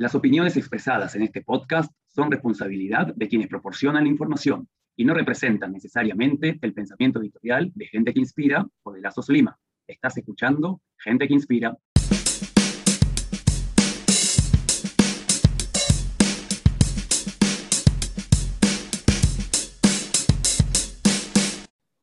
Las opiniones expresadas en este podcast son responsabilidad de quienes proporcionan la información y no representan necesariamente el pensamiento editorial de Gente que Inspira o de Lazos Lima. Estás escuchando Gente que Inspira.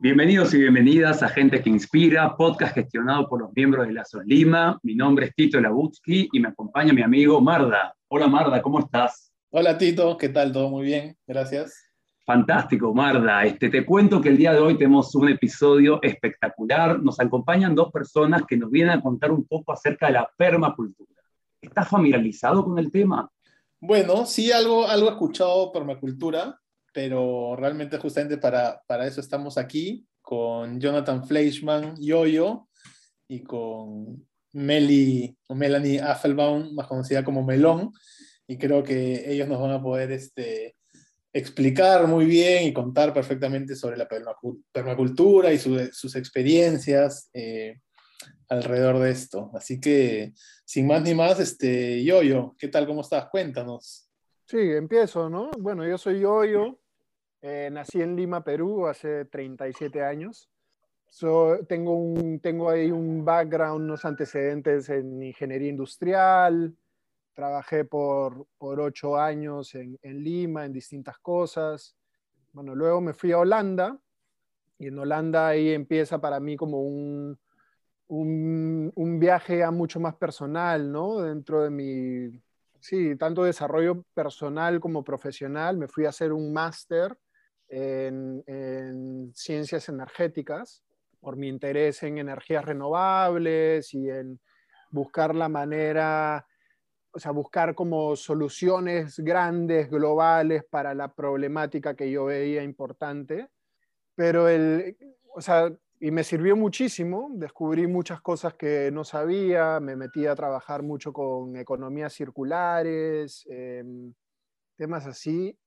Bienvenidos y bienvenidas a Gente que Inspira, podcast gestionado por los miembros de la Lima. Mi nombre es Tito Labutsky y me acompaña mi amigo Marda. Hola Marda, ¿cómo estás? Hola Tito, ¿qué tal? ¿Todo muy bien? Gracias. Fantástico, Marda. Este, te cuento que el día de hoy tenemos un episodio espectacular. Nos acompañan dos personas que nos vienen a contar un poco acerca de la permacultura. ¿Estás familiarizado con el tema? Bueno, sí, algo, algo he escuchado permacultura pero realmente justamente para, para eso estamos aquí con Jonathan Fleischman Yoyo y con Meli, o Melanie Affelbaum, más conocida como Melón, y creo que ellos nos van a poder este, explicar muy bien y contar perfectamente sobre la permacultura y sus experiencias eh, alrededor de esto. Así que, sin más ni más, este, Yoyo, ¿qué tal? ¿Cómo estás? Cuéntanos. Sí, empiezo, ¿no? Bueno, yo soy Yoyo, eh, nací en Lima, Perú, hace 37 años. tengo, un, tengo ahí un background, unos antecedentes en ingeniería industrial. Trabajé por, por ocho años en, en, Lima en distintas cosas. Bueno, luego me fui a Holanda y en Holanda ahí empieza para mí como un, un, un viaje a mucho más personal, ¿no? Dentro de mi, sí, tanto desarrollo personal como profesional. Me fui a hacer un máster en, ciencias energéticas por mi interés en energías renovables y en buscar la manera, o sea, buscar como soluciones grandes, globales para la problemática que yo veía importante. Pero el, o sea, y me sirvió muchísimo, descubrí muchas cosas que no sabía, me metí a trabajar mucho con economías circulares, em, temas así,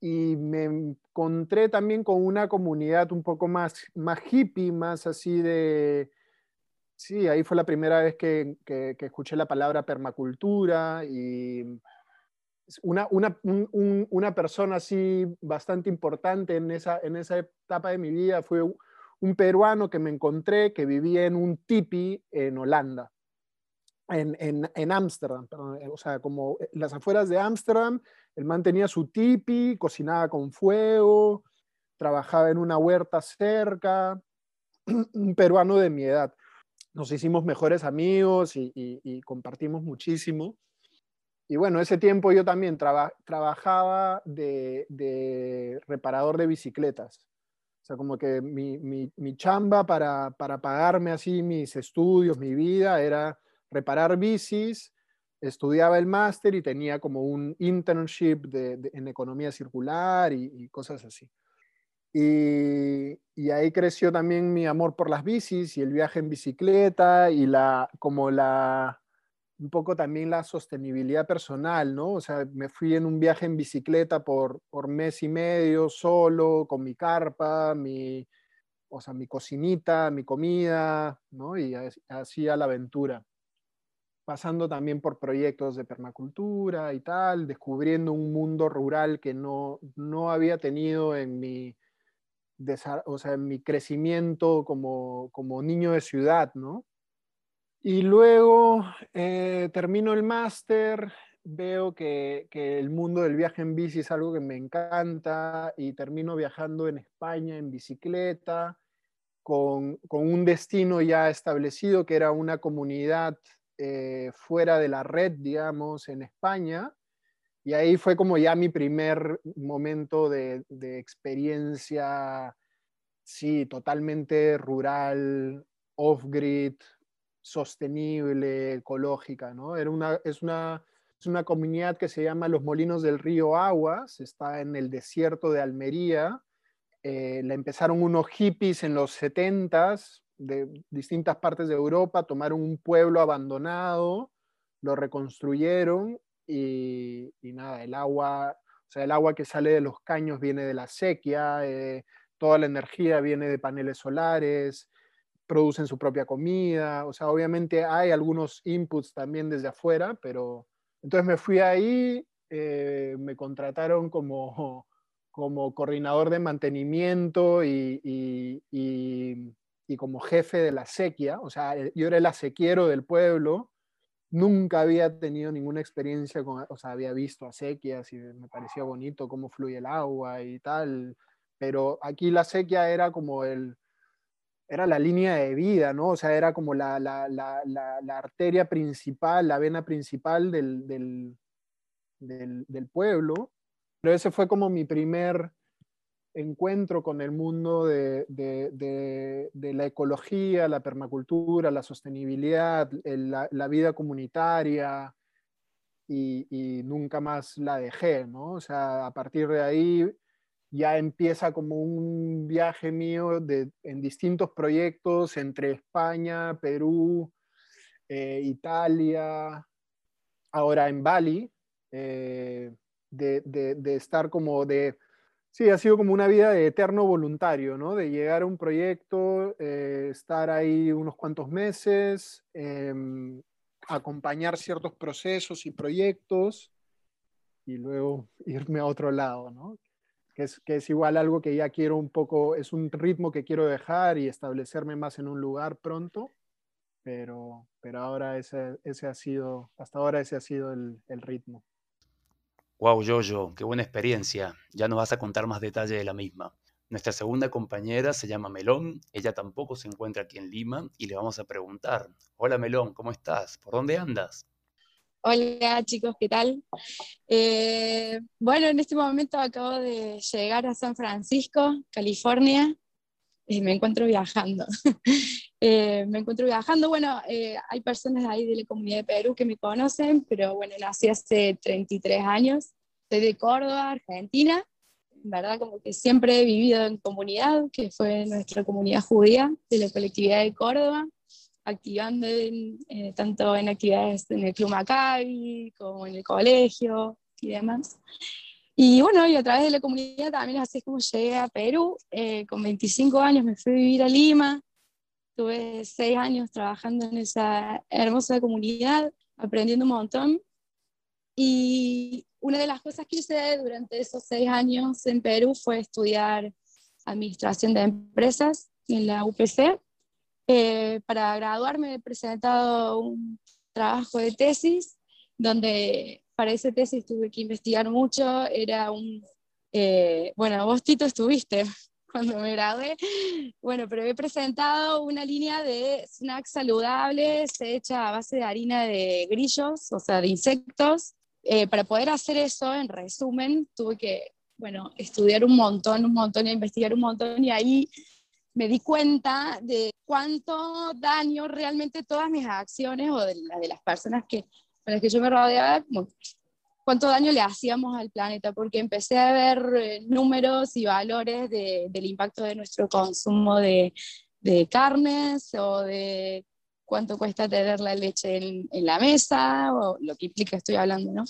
y me encontré también con una comunidad un poco más, más hippie, más así de... Sí, ahí fue la primera vez que, que, escuché la palabra permacultura y una, una, una, persona así bastante importante en esa, en esa etapa de mi vida. Fue un peruano que me encontré que vivía en un tipi en Holanda, en Ámsterdam, en, o sea, como las afueras de Ámsterdam, el man tenía su tipi, cocinaba con fuego, trabajaba en una huerta cerca, un peruano de mi edad. Nos hicimos mejores amigos y, compartimos muchísimo. Y bueno, ese tiempo yo también trabajaba de, reparador de bicicletas. O sea, como que mi, chamba para, para pagarme así mis estudios, mi vida, era reparar bicis estudiaba el máster y tenía como un internship en economía circular y, cosas así. Y, ahí creció también mi amor por las bicis y el viaje en bicicleta y la, como la, un poco también la sostenibilidad personal, ¿no? O sea, me fui en un viaje en bicicleta por, por mes y medio solo, con mi carpa, mi, o sea, mi cocinita, mi comida, ¿no? Y así a la aventura pasando también por proyectos de permacultura y tal, descubriendo un mundo rural que no, no había tenido en mi, o sea, en mi crecimiento como, como niño de ciudad, ¿no? Y luego eh, termino el máster, veo que, que, el mundo del viaje en bici es algo que me encanta y termino viajando en España en bicicleta con, con un destino ya establecido que era una comunidad eh, fuera de la red, digamos, en España. Y ahí fue como ya mi primer momento de, experiencia, sí, totalmente rural, off-grid, sostenible, ecológica, ¿no? Era una, es, una, es una comunidad que se llama Los Molinos del Río Aguas, está en el desierto de Almería. Eh, la empezaron unos hippies en los 70s, de distintas partes de Europa, tomaron un pueblo abandonado, lo reconstruyeron y, nada, el agua, o sea, el agua que sale de los caños viene de la sequía, eh, toda la energía viene de paneles solares, producen su propia comida, o sea, obviamente hay algunos inputs también desde afuera, pero, Entonces me fui ahí, eh, me contrataron como, como coordinador de mantenimiento y, y, y, como jefe de la sequía. O sea, yo era el acequiero del pueblo. Nunca había tenido ninguna experiencia con, o sea, había visto acequias y me parecía bonito cómo fluye el agua y tal, pero aquí la sequía era como el, era la línea de vida, ¿no? O sea, era como la, la, la, arteria principal, la vena principal del, del, pueblo. Pero ese fue como mi primer encuentro con el mundo de, de, la ecología, la permacultura, la sostenibilidad, la, vida comunitaria, y, nunca más la dejé, ¿no? O sea, a partir de ahí ya empieza como un viaje mío en distintos proyectos entre España, Perú, eh, Italia, ahora en Bali, eh, de, estar como de, sí, ha sido como una vida de eterno voluntario, ¿no? De llegar a un proyecto, eh, estar ahí unos cuantos meses, em, acompañar ciertos procesos y proyectos y luego irme a otro lado, ¿no? que es, igual algo que ya quiero un poco, es un ritmo que quiero dejar y establecerme más en un lugar pronto, pero, pero ahora ese, ese ha sido, hasta ahora ese ha sido el, el ritmo. Wow, Jojo, qué buena experiencia. Ya nos vas a contar más detalle de la misma. Nuestra segunda compañera se llama Melón, ella tampoco se encuentra aquí en Lima y le vamos a preguntar, hola Melón, ¿cómo estás? ¿Por dónde andas? Hola chicos, ¿qué tal? Eh, bueno, en este momento acabo de llegar a San Francisco, California, y me encuentro viajando. Eh, me encuentro viajando, bueno, eh, hay personas ahí de la comunidad de Perú que me conocen, pero bueno, nací hace 33 años, soy de Córdoba, Argentina, en verdad como que siempre he vivido en comunidad, que fue nuestra comunidad judía de la colectividad de Córdoba activando eh, tanto en actividades en el Club Maccabi como en el colegio y demás. Y bueno, y a través de la comunidad también así es como llegué a Perú. Eh, con 25 años me fui a vivir a Lima. Tuve seis años trabajando en esa hermosa comunidad, aprendiendo un montón. Y una de las cosas que hice durante esos seis años en Perú fue estudiar administración de empresas en la UPC eh, para graduarme he presentado un trabajo de tesis donde para esa tesis tuve que investigar mucho. Era un, eh, bueno, vos Tito estuviste cuando me gradué, bueno, pero he presentado una línea de snacks saludables hecha a base de harina de grillos, o sea, de insectos. Eh, para poder hacer eso, en resumen, tuve que, bueno, estudiar un montón, un montón, investigar un montón y ahí me di cuenta de cuánto daño realmente todas mis acciones o de, de las personas que, con las que yo me rodeaba, cuánto daño le hacíamos al planeta, porque empecé a ver eh, números y valores de, del impacto de nuestro consumo de, de, carnes o de cuánto cuesta tener la leche en, en la mesa o lo que implica estoy hablando, ¿no?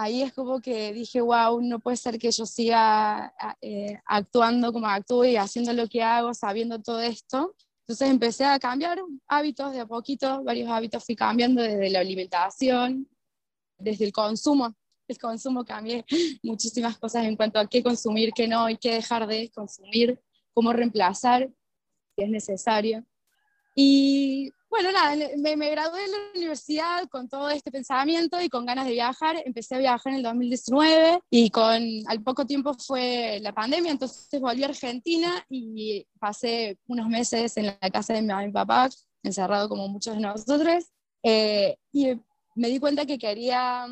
ahí es como que dije, wow, no puede ser que yo siga eh, actuando como actúo y haciendo lo que hago, sabiendo todo esto. Entonces empecé a cambiar hábitos de a poquito, varios hábitos fui cambiando desde la alimentación, desde el consumo. El consumo cambié muchísimas cosas en cuanto a qué consumir, qué no y qué dejar de consumir, cómo reemplazar si es necesario. Y bueno, nada, me, me, gradué de la universidad con todo este pensamiento y con ganas de viajar. Empecé a viajar en el 2019 y con, al poco tiempo fue la pandemia, entonces volví a Argentina y pasé unos meses en la casa de mi mi papá, encerrado como muchos de nosotros. Eh, y me di cuenta que quería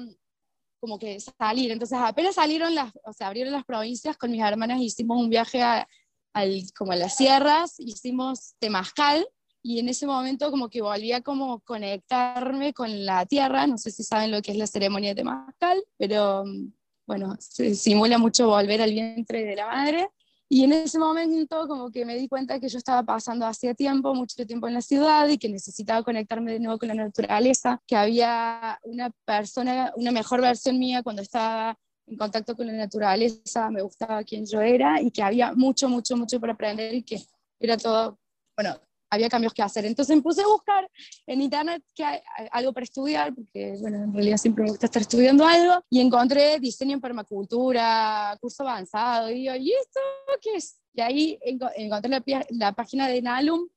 como que salir. Entonces apenas salieron las, o sea, abrieron las provincias con mis hermanas, hicimos un viaje a, al, como a las sierras, hicimos Temazcal y en ese momento como que volví a como conectarme con la tierra, no sé si saben lo que es la ceremonia de Temazcal, pero mm, bueno, se simula mucho volver al vientre de la madre. Y en ese momento como que me di cuenta que yo estaba pasando hacía tiempo, mucho tiempo en la ciudad y que necesitaba conectarme de nuevo con la naturaleza, que había una persona, una mejor versión mía cuando estaba en contacto con la naturaleza, me gustaba quién yo era y que había mucho, mucho, mucho por aprender y que era todo, bueno, había cambios que hacer. Entonces me puse a buscar en internet que hay, algo para estudiar, porque bueno, en realidad siempre me gusta estar estudiando algo, y encontré diseño en permacultura, curso avanzado, y yo, ¿y esto qué es? Y ahí encontré la, la página de Nalum,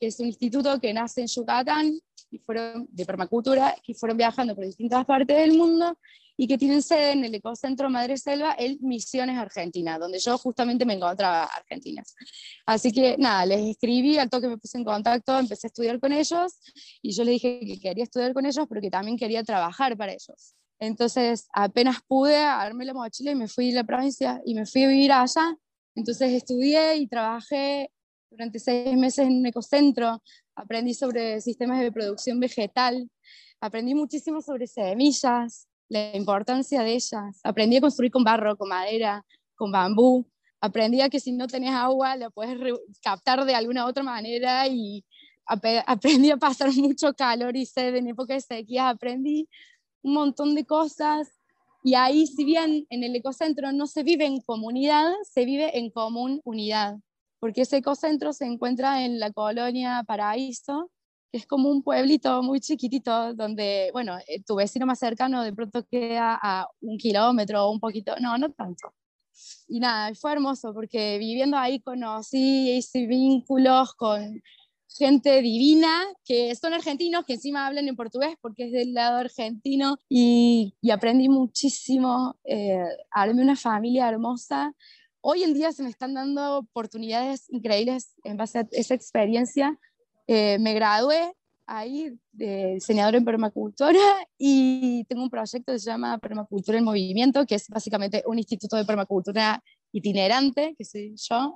que es un instituto que nace en Yucatán, y fueron de permacultura, que fueron viajando por distintas partes del mundo y que tienen sede en el Ecocentro Madre Selva en Misiones, Argentina, donde yo justamente me encontraba Argentina. Así que nada, les escribí, al toque me puse en contacto, empecé a estudiar con ellos y yo les dije que quería estudiar con ellos, pero que también quería trabajar para ellos. Entonces, apenas pude, armé la mochila y me fui a la provincia y me fui a vivir allá. Entonces estudié y trabajé durante seis meses en un ecocentro, aprendí sobre sistemas de producción vegetal, aprendí muchísimo sobre semillas, la importancia de ellas. Aprendí a construir con barro, con madera, con bambú. Aprendí a que si no tenés agua la puedes captar de alguna otra manera y aprendí a pasar mucho calor y sed en época de sequía. Aprendí un montón de cosas y ahí, si bien en el ecocentro no se vive en comunidad, se vive en común unidad, porque ese ecocentro se encuentra en la colonia Paraíso, es como un pueblito muy chiquitito donde, bueno, eh, tu vecino más cercano de pronto queda a un kilómetro o un poquito, no, no tanto. Y nada, fue hermoso porque viviendo ahí conocí hice vínculos con gente divina que son argentinos, que encima hablan en portugués porque es del lado argentino y, y aprendí muchísimo, eh, armé una familia hermosa. Hoy en día se me están dando oportunidades increíbles en base a esa experiencia eh, me gradué ahí de diseñador en permacultura y tengo un proyecto que se llama Permacultura en Movimiento, que es básicamente un instituto de permacultura itinerante, que soy yo,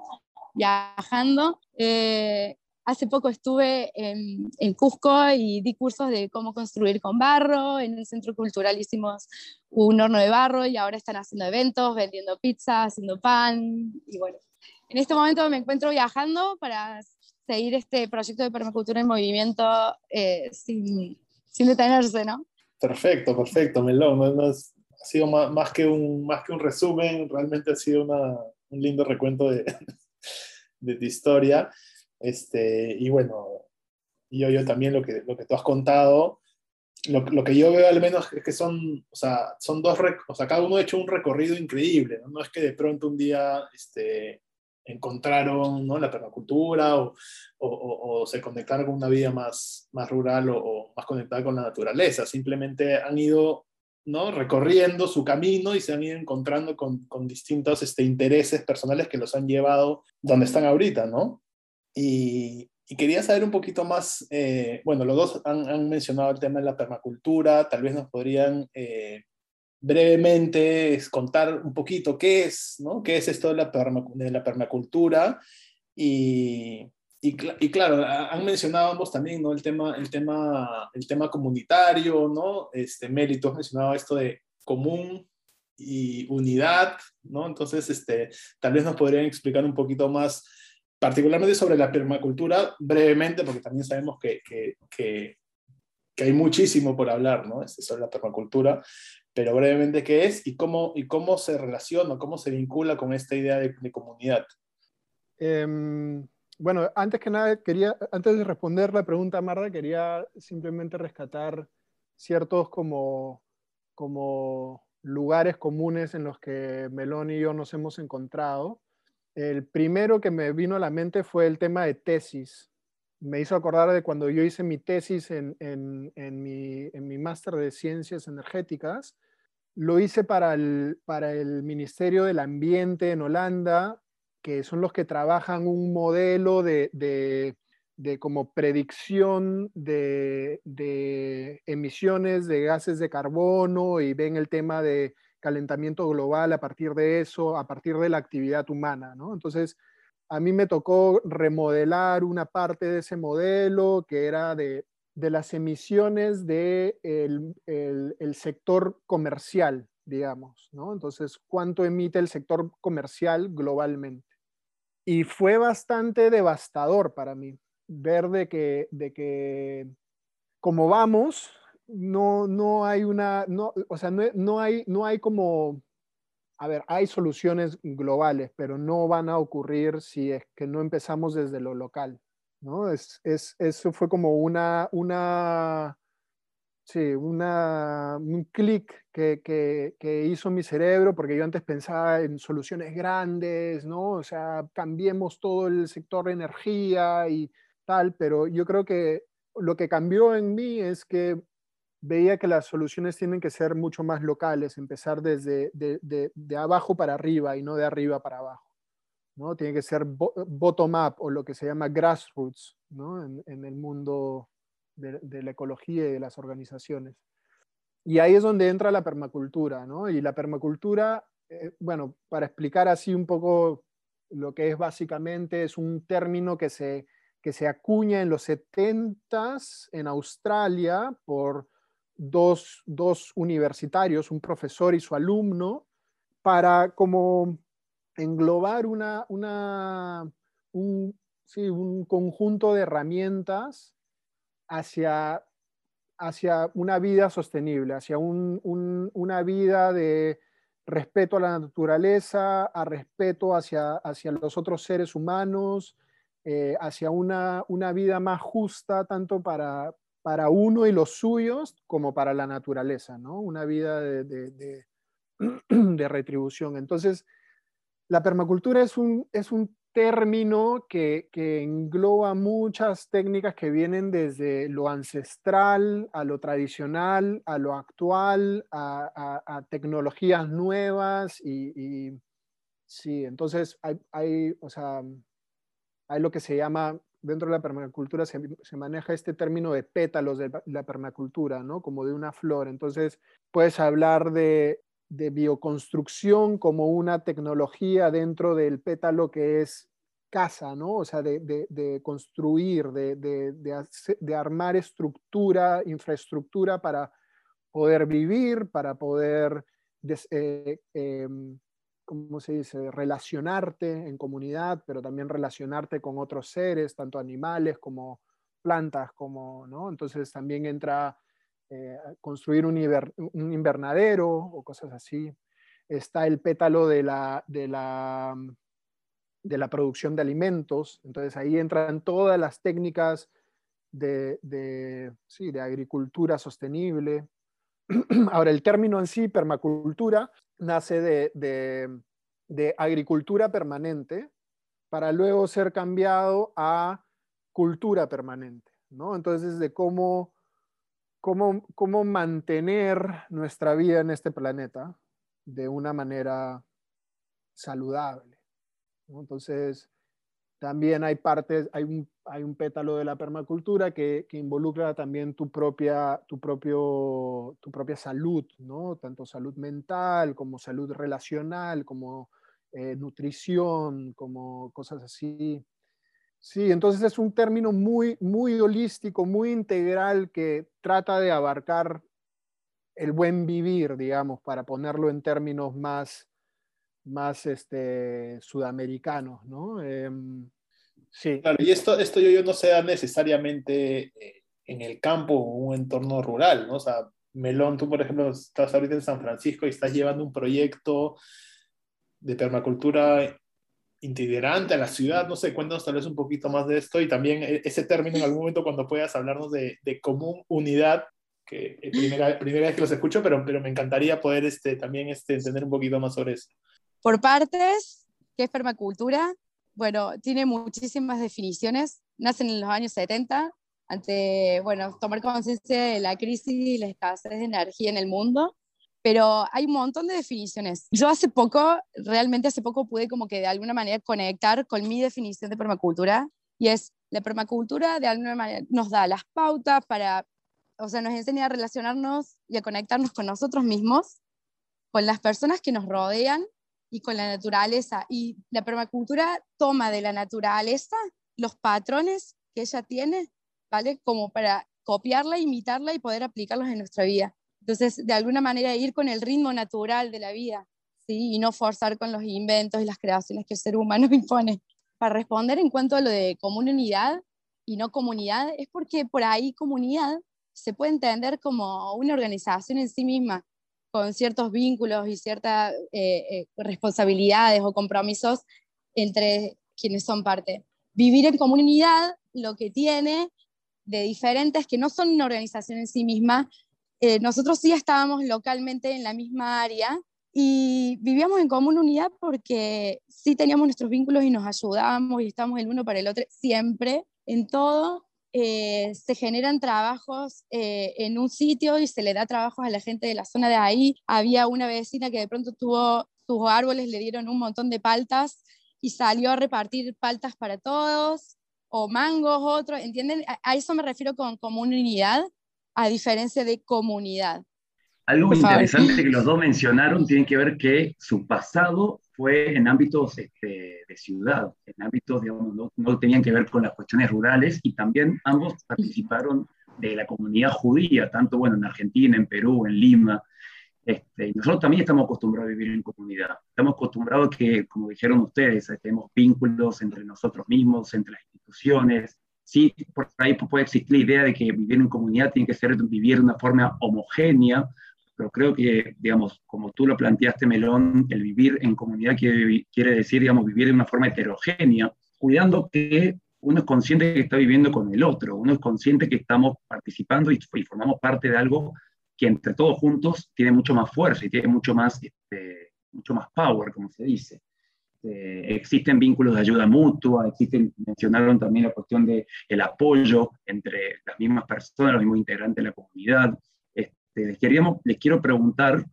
viajando. Eh, hace poco estuve en, en, Cusco y di cursos de cómo construir con barro. En el centro cultural hicimos un horno de barro y ahora están haciendo eventos, vendiendo pizza, haciendo pan. Y bueno, en este momento me encuentro viajando para seguir este proyecto de permacultura en movimiento eh, sin, sin, detenerse, ¿no? Perfecto, perfecto, Melón. ha sido más, más, que un, más que un resumen, realmente ha sido una, un lindo recuento de, de tu historia. Este, y bueno, yo, yo también lo que, lo que tú has contado, lo, lo, que yo veo al menos es que son, o sea, son dos, o sea, cada uno ha hecho un recorrido increíble, ¿no? No es que de pronto un día, este, encontraron ¿no? la permacultura o, o, o, se conectaron con una vida más, más rural o, más conectada con la naturaleza. Simplemente han ido ¿no? recorriendo su camino y se han ido encontrando con, con distintos este, intereses personales que los han llevado donde están ahorita, ¿no? Y, y quería saber un poquito más, eh, bueno, los dos han, han, mencionado el tema de la permacultura, tal vez nos podrían eh, brevemente contar un poquito qué es, ¿no? ¿Qué es esto de la, permacultura? Y, y, claro, han mencionado ambos también, ¿no? El tema, el tema, el tema comunitario, ¿no? Este, Meli, tú has mencionado esto de común y unidad, ¿no? Entonces, este, tal vez nos podrían explicar un poquito más, particularmente sobre la permacultura, brevemente, porque también sabemos que, que, que, que hay muchísimo por hablar, ¿no? Este, sobre la permacultura, pero brevemente qué es y cómo, y cómo se relaciona, cómo se vincula con esta idea de, de comunidad. Eh, bueno, antes que nada, quería, antes de responder la pregunta, Marta, quería simplemente rescatar ciertos como, como lugares comunes en los que Melón y yo nos hemos encontrado. El primero que me vino a la mente fue el tema de tesis. Me hizo acordar de cuando yo hice mi tesis en, en, en mi, en mi máster de ciencias energéticas lo hice para el, para el Ministerio del Ambiente en Holanda, que son los que trabajan un modelo de, de, de como predicción de, de, emisiones de gases de carbono y ven el tema de calentamiento global a partir de eso, a partir de la actividad humana. ¿no? Entonces, a mí me tocó remodelar una parte de ese modelo que era de de las emisiones del de el, sector comercial, digamos, ¿no? Entonces, ¿cuánto emite el sector comercial globalmente? Y fue bastante devastador para mí ver de que, de que como vamos, no, no hay una, no, o sea, no, no, hay, no hay como, a ver, hay soluciones globales, pero no van a ocurrir si es que no empezamos desde lo local. ¿No? Es, es, eso fue como una, una, sí, una, un clic que, que, hizo mi cerebro, porque yo antes pensaba en soluciones grandes, ¿no? O sea, cambiemos todo el sector de energía y tal, pero yo creo que lo que cambió en mí es que veía que las soluciones tienen que ser mucho más locales, empezar desde de, de, de abajo para arriba y no de arriba para abajo. ¿No? Tiene que ser bottom-up o lo que se llama grassroots ¿no? en, en, el mundo de, de, la ecología y de las organizaciones. Y ahí es donde entra la permacultura, ¿no? Y la permacultura, eh, bueno, para explicar así un poco lo que es básicamente, es un término que se, que se acuña en los 70 en Australia por dos, dos universitarios, un profesor y su alumno, para como englobar una, una, un, sí, un conjunto de herramientas hacia, hacia una vida sostenible, hacia un, un, una vida de respeto a la naturaleza, a respeto hacia, hacia los otros seres humanos, eh, hacia una, una, vida más justa tanto para, para, uno y los suyos como para la naturaleza, ¿no? Una vida de, de, de, de retribución. Entonces, la permacultura es un, es un término que, que, engloba muchas técnicas que vienen desde lo ancestral a lo tradicional, a lo actual, a, tecnologías nuevas y, y, sí, entonces hay, hay, o sea, hay lo que se llama, dentro de la permacultura se, se, maneja este término de pétalos de la permacultura, ¿no? Como de una flor. Entonces puedes hablar de de bioconstrucción como una tecnología dentro del pétalo que es casa, ¿no? O sea, de, de, construir, de, de, armar estructura, infraestructura para poder vivir, para poder, eh, eh, ¿cómo se dice?, relacionarte en comunidad, pero también relacionarte con otros seres, tanto animales como plantas, como, ¿no? Entonces también entra eh, construir un, invernadero o cosas así. Está el pétalo de la, de, la, de la producción de alimentos, entonces ahí entran todas las técnicas de, de, sí, de agricultura sostenible. Ahora, el término en sí, permacultura, nace de, de, de, agricultura permanente para luego ser cambiado a cultura permanente, ¿no? Entonces, de cómo cómo, cómo mantener nuestra vida en este planeta de una manera saludable. Entonces, también hay partes, hay un, hay un pétalo de la permacultura que, que, involucra también tu propia, tu, propio, tu propia salud, ¿no? Tanto salud mental como salud relacional, como eh, nutrición, como cosas así. Sí, entonces es un término muy, muy holístico, muy integral que trata de abarcar el buen vivir, digamos, para ponerlo en términos más, más este, sudamericanos, ¿no? Eh, sí. Claro, y esto, esto yo, yo no sea necesariamente eh, en el campo o un entorno rural, ¿no? O sea, Melón, tú por ejemplo estás ahorita en San Francisco y estás llevando un proyecto de permacultura integrante a la ciudad, no sé, cuéntanos tal vez un poquito más de esto y también e, ese término en algún momento cuando puedas hablarnos de, de común unidad, que es primera, primera vez que los escucho, pero, pero me encantaría poder este, también este, entender un poquito más sobre eso. Por partes, ¿qué es permacultura? Bueno, tiene muchísimas definiciones, nacen en los años 70, ante, bueno, tomar conciencia de la crisis y la escasez de energía en el mundo pero hay un montón de definiciones. Yo hace poco, realmente hace poco pude como que de alguna manera conectar con mi definición de permacultura y es la permacultura de alguna manera nos da las pautas para, o sea, nos enseña a relacionarnos y a conectarnos con nosotros mismos, con las personas que nos rodean y con la naturaleza. Y la permacultura toma de la naturaleza los patrones que ella tiene, ¿vale? Como para copiarla, imitarla y poder aplicarlos en nuestra vida. Entonces, de alguna manera ir con el ritmo natural de la vida, ¿sí? Y no forzar con los inventos y las creaciones que el ser humano impone. Para responder en cuanto a lo de comunidad y no comunidad, es porque por ahí comunidad se puede entender como una organización en sí misma, con ciertos vínculos y ciertas eh, eh, responsabilidades o compromisos entre quienes son parte. Vivir en comunidad lo que tiene de diferentes, que no son una organización en sí misma. Eh, nosotros sí estábamos localmente en la misma área y vivíamos en común unidad porque sí teníamos nuestros vínculos y nos ayudábamos y estábamos el uno para el otro siempre, en todo. Eh, se generan trabajos eh, en un sitio y se le da trabajos a la gente de la zona de ahí. Había una vecina que de pronto tuvo sus árboles, le dieron un montón de paltas y salió a repartir paltas para todos, o mangos, otros, ¿entienden? A, eso me refiero con comunidad, a diferencia de comunidad. Algo interesante que los dos mencionaron tiene que ver que su pasado fue en ámbitos este, de ciudad, en ámbitos, digamos, no, no, tenían que ver con las cuestiones rurales y también ambos participaron de la comunidad judía, tanto bueno, en Argentina, en Perú, en Lima. Este, nosotros también estamos acostumbrados a vivir en comunidad. Estamos acostumbrados a que, como dijeron ustedes, tenemos vínculos entre nosotros mismos, entre las instituciones. Sí, por ahí puede existir la idea de que vivir en comunidad tiene que ser vivir de una forma homogénea, pero creo que, digamos, como tú lo planteaste, Melón, el vivir en comunidad quiere, decir, digamos, vivir de una forma heterogénea, cuidando que uno es consciente que está viviendo con el otro, uno es consciente que estamos participando y, y formamos parte de algo que entre todos juntos tiene mucho más fuerza y tiene mucho más, este, mucho más power, como se dice. Eh, existen vínculos de ayuda mutua, existen, mencionaron también la cuestión del el apoyo entre las mismas personas, los mismos integrantes de la comunidad. Este, les, queríamos, les quiero preguntar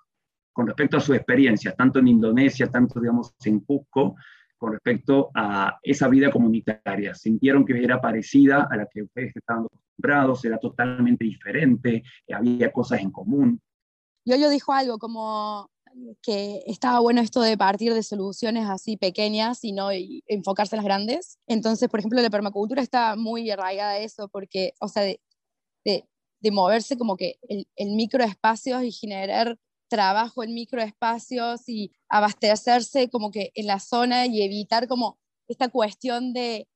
con respecto a su experiencia, tanto en Indonesia, tanto, digamos, en Cusco, con respecto a esa vida comunitaria. ¿Sintieron que era parecida a la que ustedes estaban acostumbrados? ¿Era totalmente diferente? ¿Había cosas en común? Yo, yo dijo algo como que estaba bueno esto de partir de soluciones así pequeñas y no enfocarse en las grandes. Entonces, por ejemplo, la permacultura está muy arraigada a eso, porque, o sea, de, de, moverse como que el, el microespacios y generar trabajo en microespacios y abastecerse como que en la zona y evitar como esta cuestión de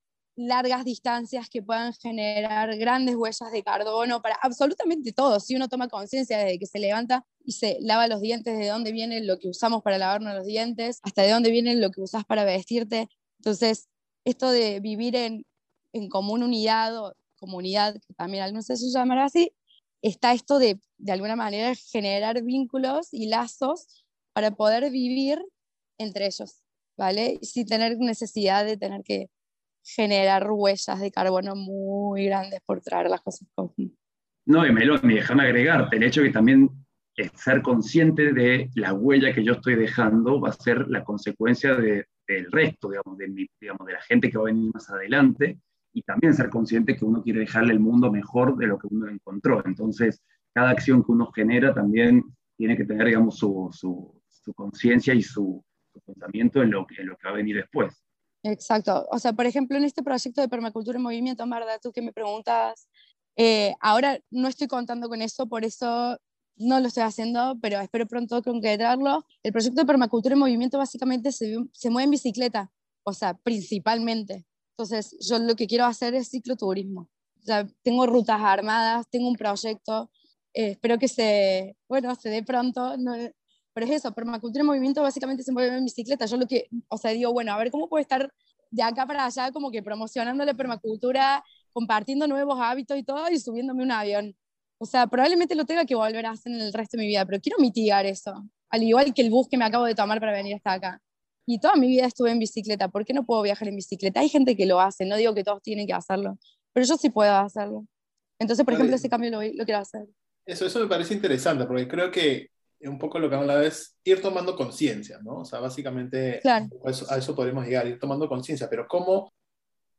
largas distancias que puedan generar grandes huellas de carbono para absolutamente todo. Si uno toma conciencia desde que se levanta y se lava los dientes, de dónde viene lo que usamos para lavarnos los dientes, hasta de dónde viene lo que usas para vestirte. Entonces, esto de vivir en, en común unidad o comunidad, que también si se llamará así, está esto de, de alguna manera, generar vínculos y lazos para poder vivir entre ellos, ¿vale? Sin tener necesidad de tener que generar huellas de carbono muy grandes por traer las cosas conjuntas. No, y me, me déjame agregarte el hecho que también ser consciente de la huella que yo estoy dejando va a ser la consecuencia de, del resto, digamos de, mi, digamos, de la gente que va a venir más adelante, y también ser consciente que uno quiere dejarle el mundo mejor de lo que uno encontró. Entonces, cada acción que uno genera también tiene que tener, digamos, su, su, su conciencia y su, su, pensamiento en lo, en lo que va a venir después. Exacto. O sea, por ejemplo, en este proyecto de permacultura en movimiento, Marda, tú que me preguntas, eh, ahora no estoy contando con eso, por eso no lo estoy haciendo, pero espero pronto concretarlo. El proyecto de permacultura en movimiento básicamente se, se mueve en bicicleta, o sea, principalmente. Entonces, yo lo que quiero hacer es cicloturismo. O sea, tengo rutas armadas, tengo un proyecto, eh, espero que se, bueno, se dé pronto. Pero es eso, permacultura en movimiento básicamente se mueve en bicicleta. Yo lo que, o sea, digo, bueno, a ver cómo puedo estar de acá para allá como que promocionando la permacultura, compartiendo nuevos hábitos y todo y subiéndome un avión. O sea, probablemente lo tenga que volver a hacer en el resto de mi vida, pero quiero mitigar eso. Al igual que el bus que me acabo de tomar para venir hasta acá y toda mi vida estuve en bicicleta, ¿por qué no puedo viajar en bicicleta? Hay gente que lo hace, no digo que todos tienen que hacerlo, pero yo sí puedo hacerlo. Entonces, por ejemplo, ese cambio lo, lo, quiero hacer. Eso, eso me parece interesante, porque creo que un poco lo que habla es ir tomando conciencia, ¿no? O sea, básicamente claro. a, eso, a, eso, podemos llegar, ir tomando conciencia, pero ¿cómo?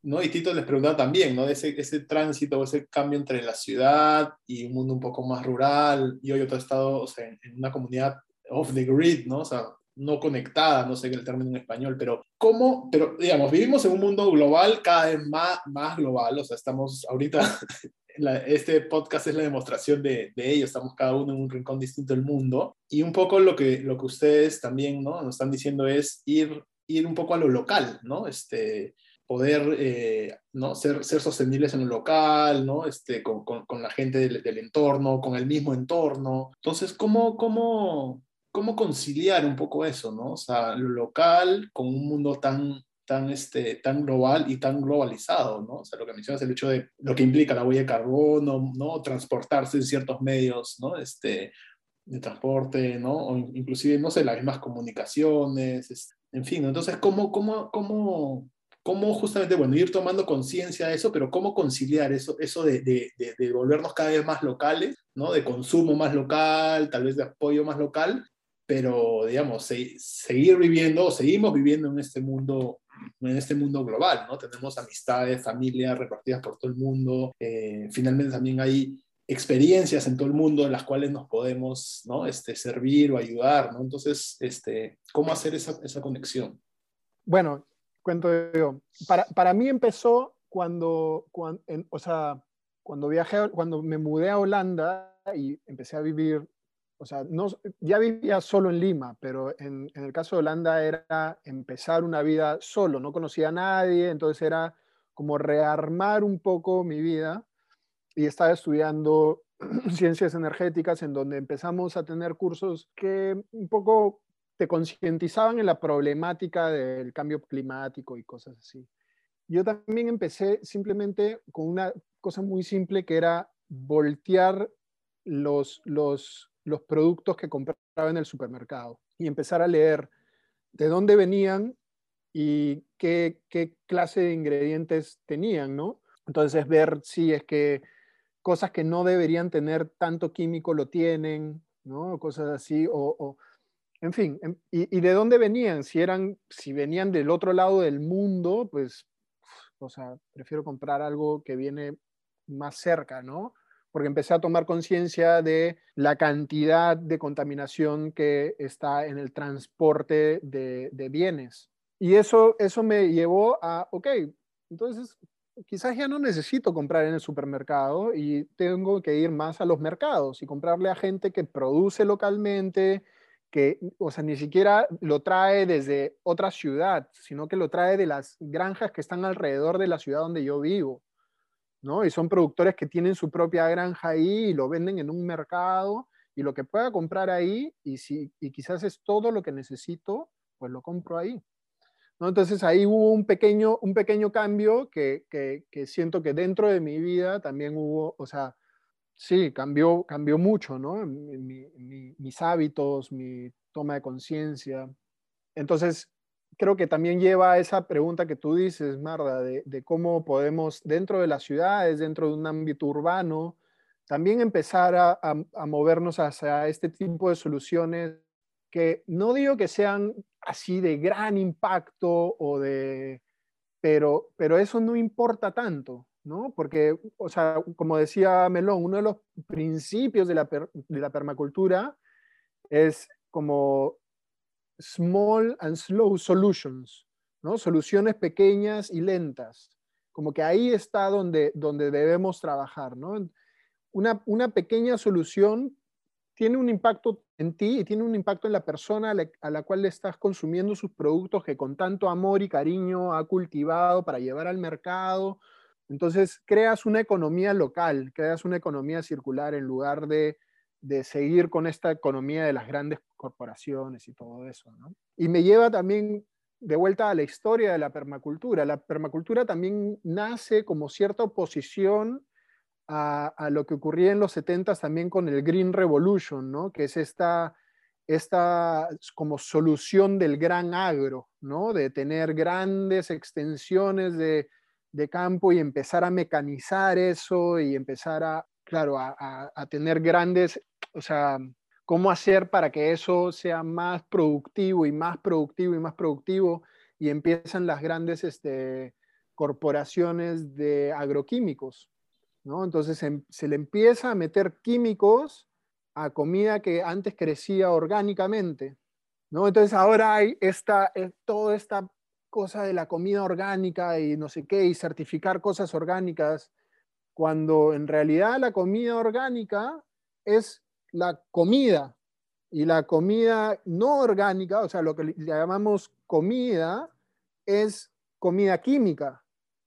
¿no? Y Tito les preguntaba también, ¿no? Ese, ese tránsito, ese cambio entre la ciudad y un mundo un poco más rural. Yo, yo he estado o sea, en, en una comunidad off the grid, ¿no? O sea, no conectada, no sé el término en español, pero ¿cómo? Pero digamos, vivimos en un mundo global cada vez más, más global, o sea, estamos ahorita, la, este podcast es la demostración de, de, ello, estamos cada uno en un rincón distinto del mundo y un poco lo que, lo que ustedes también ¿no? nos están diciendo es ir, ir un poco a lo local, ¿no? Este, poder eh, ¿no? ser, ser sostenibles en lo local, ¿no? este, con, con, con la gente del, del, entorno, con el mismo entorno. Entonces, ¿cómo, cómo, cómo conciliar un poco eso, ¿no? O sea, lo local con un mundo tan, tan, este, tan global y tan globalizado, ¿no? O sea, lo que mencionas, el hecho de lo que implica la huella de carbono, ¿no? Transportarse en ciertos medios, ¿no? Este, de transporte, ¿no? O inclusive, no sé, las mismas comunicaciones, en fin, entonces, ¿cómo, cómo, cómo, cómo justamente, bueno, ir tomando conciencia de eso, pero cómo conciliar eso, eso de, de, de, volvernos cada vez más locales, ¿no? De consumo más local, tal vez de apoyo más local, pero, digamos, seguir viviendo, o seguimos viviendo en este mundo en este mundo global, ¿no? Tenemos amistades, familias repartidas por todo el mundo, eh, finalmente también hay experiencias en todo el mundo en las cuales nos podemos ¿no? este, servir o ayudar, ¿no? Entonces, este, ¿cómo hacer esa, esa conexión? Bueno, cuento yo. Para, para mí empezó cuando, cuando o sea, cuando viajé, cuando me mudé a Holanda y empecé a vivir, o sea, no, ya vivía solo en Lima, pero en, en el caso de Holanda era empezar una vida solo, no conocía a nadie, entonces era como rearmar un poco mi vida y estaba estudiando ciencias energéticas en donde empezamos a tener cursos que un poco te concientizaban en la problemática del cambio climático y cosas así. Yo también empecé simplemente con una cosa muy simple que era voltear los, los, los productos que compraba en el supermercado y empezar a leer de dónde venían y qué, clase de ingredientes tenían, ¿no? Entonces ver si es que cosas que no deberían tener tanto químico lo tienen, ¿no? Cosas así, o, en fin, em, y, de dónde venían? Si eran, si venían del otro lado del mundo, pues, o sea, prefiero comprar algo que viene más cerca, ¿no? Porque empecé a tomar conciencia de la cantidad de contaminación que está en el transporte de, bienes. Y eso, eso me llevó a, ok, entonces quizás ya no necesito comprar en el supermercado y tengo que ir más a los mercados y comprarle a gente que produce localmente, que, o sea, ni siquiera lo trae desde otra ciudad, sino que lo trae de las granjas que están alrededor de la ciudad donde yo vivo, ¿no? Y son productores que tienen su propia granja ahí y lo venden en un mercado y lo que pueda comprar ahí y, si, y quizás es todo lo que necesito, pues lo compro ahí. Entonces ahí hubo un pequeño, un pequeño cambio que, que, siento que dentro de mi vida también hubo, o sea, sí, cambió, cambió mucho, ¿no? mis hábitos, mi toma de conciencia. Entonces, creo que también lleva a esa pregunta que tú dices, Marda, de, de, cómo podemos, dentro de las ciudades, dentro de un ámbito urbano, también empezar a, a movernos hacia este tipo de soluciones que no digo que sean así de gran impacto o de, pero, pero eso no importa tanto, ¿no? Porque, o sea, como decía Melón, uno de los principios de la, de la permacultura es como small and slow solutions, ¿no? Soluciones pequeñas y lentas. Como que ahí está donde, donde debemos trabajar, ¿no? Una, una pequeña solución tiene un impacto en ti y tiene un impacto en la persona a la, cual le estás consumiendo sus productos que con tanto amor y cariño ha cultivado para llevar al mercado. Entonces creas una economía local, creas una economía circular en lugar de, seguir con esta economía de las grandes corporaciones y todo eso. Y me lleva también de vuelta a la historia de la permacultura. La permacultura también nace como cierta oposición a, lo que ocurría en los 70 también con el Green Revolution, ¿no? que es esta, esta como solución del gran agro, ¿no? de tener grandes extensiones de, de campo y empezar a mecanizar eso y empezar a, claro, a, a, tener grandes, o sea, cómo hacer para que eso sea más productivo y más productivo y más productivo y empiezan las grandes este, corporaciones de agroquímicos, entonces em, se, le empieza a meter químicos a comida que antes crecía orgánicamente, ¿no? Entonces ahora hay esta, eh, toda esta cosa de la comida orgánica y no sé qué, y certificar cosas orgánicas, cuando en realidad la comida orgánica es la comida, y la comida no orgánica, o sea, lo que llamamos comida, es comida química.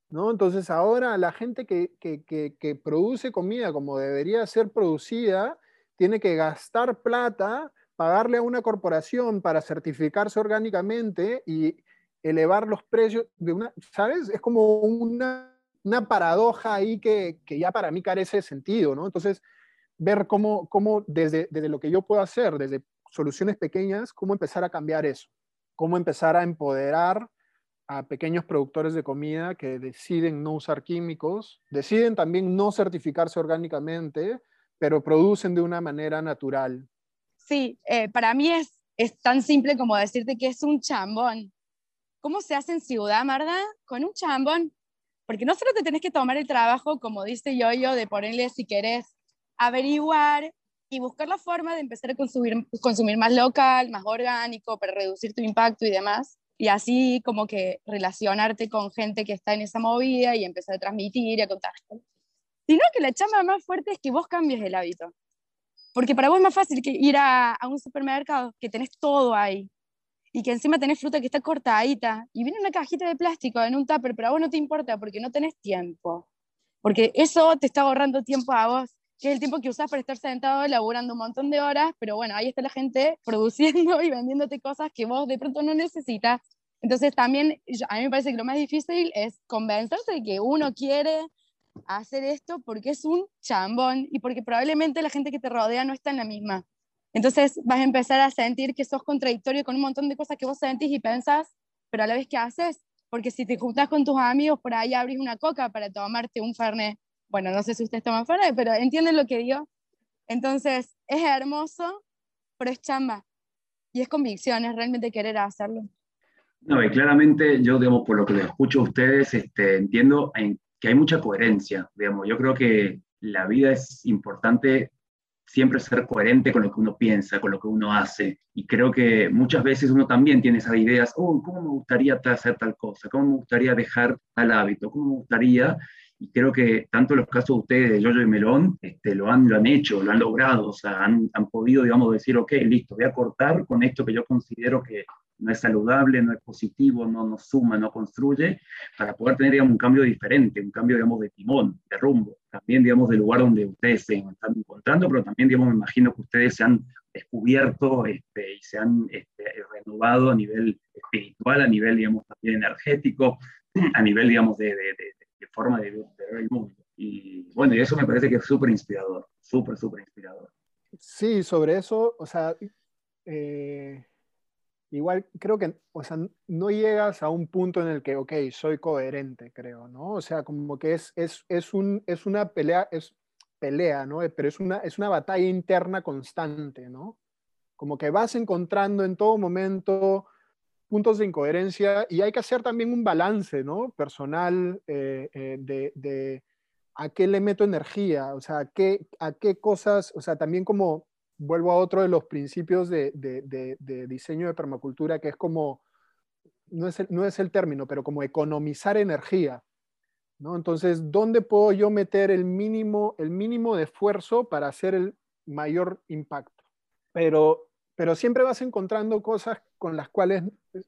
Entonces ahora la gente que, que, produce comida como debería ser producida, tiene que gastar plata, pagarle a una corporación para certificarse orgánicamente y, elevar los precios de una, ¿sabes? Es como una, una paradoja ahí que, que, ya para mí carece de sentido, ¿no? Entonces, ver cómo, cómo desde, desde lo que yo puedo hacer, desde soluciones pequeñas, cómo empezar a cambiar eso, cómo empezar a empoderar a pequeños productores de comida que deciden no usar químicos, deciden también no certificarse orgánicamente, pero producen de una manera natural. Sí, eh, para mí es, es tan simple como decirte que es un chambón. ¿Cómo se hace en Ciudad, Marda? Con un chambón. Porque no solo te tenés que tomar el trabajo, como dice yo-yo, de ponerle, si querés, averiguar y buscar la forma de empezar a consumir, consumir más local, más orgánico, para reducir tu impacto y demás y así como que relacionarte con gente que está en esa movida y empezar a transmitir y a contar. Sino que la chamba más fuerte es que vos cambies el hábito. Porque para vos es más fácil que ir a, a un supermercado, que tenés todo ahí, y que encima tenés fruta que está cortadita, y viene una cajita de plástico en un tupper, pero a vos no te importa porque no tenés tiempo. Porque eso te está ahorrando tiempo a vos que es el tiempo que usas para estar sentado elaborando un montón de horas, pero bueno, ahí está la gente produciendo y vendiéndote cosas que vos de pronto no necesitas. Entonces también a mí me parece que lo más difícil es convencerse de que uno quiere hacer esto porque es un chambón y porque probablemente la gente que te rodea no está en la misma. Entonces vas a empezar a sentir que sos contradictorio con un montón de cosas que vos sentís y pensás, pero a la vez que haces, porque si te juntas con tus amigos, por ahí abrís una coca para tomarte un fernet bueno, no sé si ustedes toman fuera, pero entienden lo que digo. Entonces, es hermoso, pero es chamba. Y es convicción, es realmente querer hacerlo. No, y claramente yo, digamos, por lo que les escucho a ustedes, este, entiendo que hay mucha coherencia, digamos. Yo creo que la vida es importante siempre ser coherente con lo que uno piensa, con lo que uno hace. Y creo que muchas veces uno también tiene esas ideas, oh, ¿cómo me gustaría hacer tal cosa? ¿Cómo me gustaría dejar tal hábito? ¿Cómo me gustaría? Y creo que tanto los casos de ustedes de Yoyo y Melón este, lo, han, lo han hecho, lo han logrado, o sea, han, han podido, digamos, decir, ok, listo, voy a cortar con esto que yo considero que no es saludable, no es positivo, no nos suma, no construye, para poder tener digamos, un cambio diferente, un cambio digamos, de timón, de rumbo, también digamos, del lugar donde ustedes se están encontrando, pero también digamos, me imagino que ustedes se han descubierto este, y se han este, renovado a nivel espiritual, a nivel digamos, también energético, a nivel digamos, de, forma de, ver el mundo. Y bueno, y eso me parece que es súper inspirador, súper, súper inspirador. Sí, sobre eso, o sea, eh, igual creo que, o sea, no llegas a un punto en el que, ok, soy coherente, creo, ¿no? O sea, como que es, es, es, un, es una pelea, es pelea, ¿no? Pero es una, es una batalla interna constante, ¿no? Como que vas encontrando en todo momento puntos de incoherencia y hay que hacer también un balance, ¿no? Personal eh, eh, de, a qué le meto energía, o sea, a qué, a qué cosas, o sea, también como vuelvo a otro de los principios de, diseño de permacultura, que es como, no es, el, no es el término, pero como economizar energía, ¿no? Entonces, ¿dónde puedo yo meter el mínimo, el mínimo de esfuerzo para hacer el mayor impacto? Pero pero siempre vas encontrando cosas con las cuales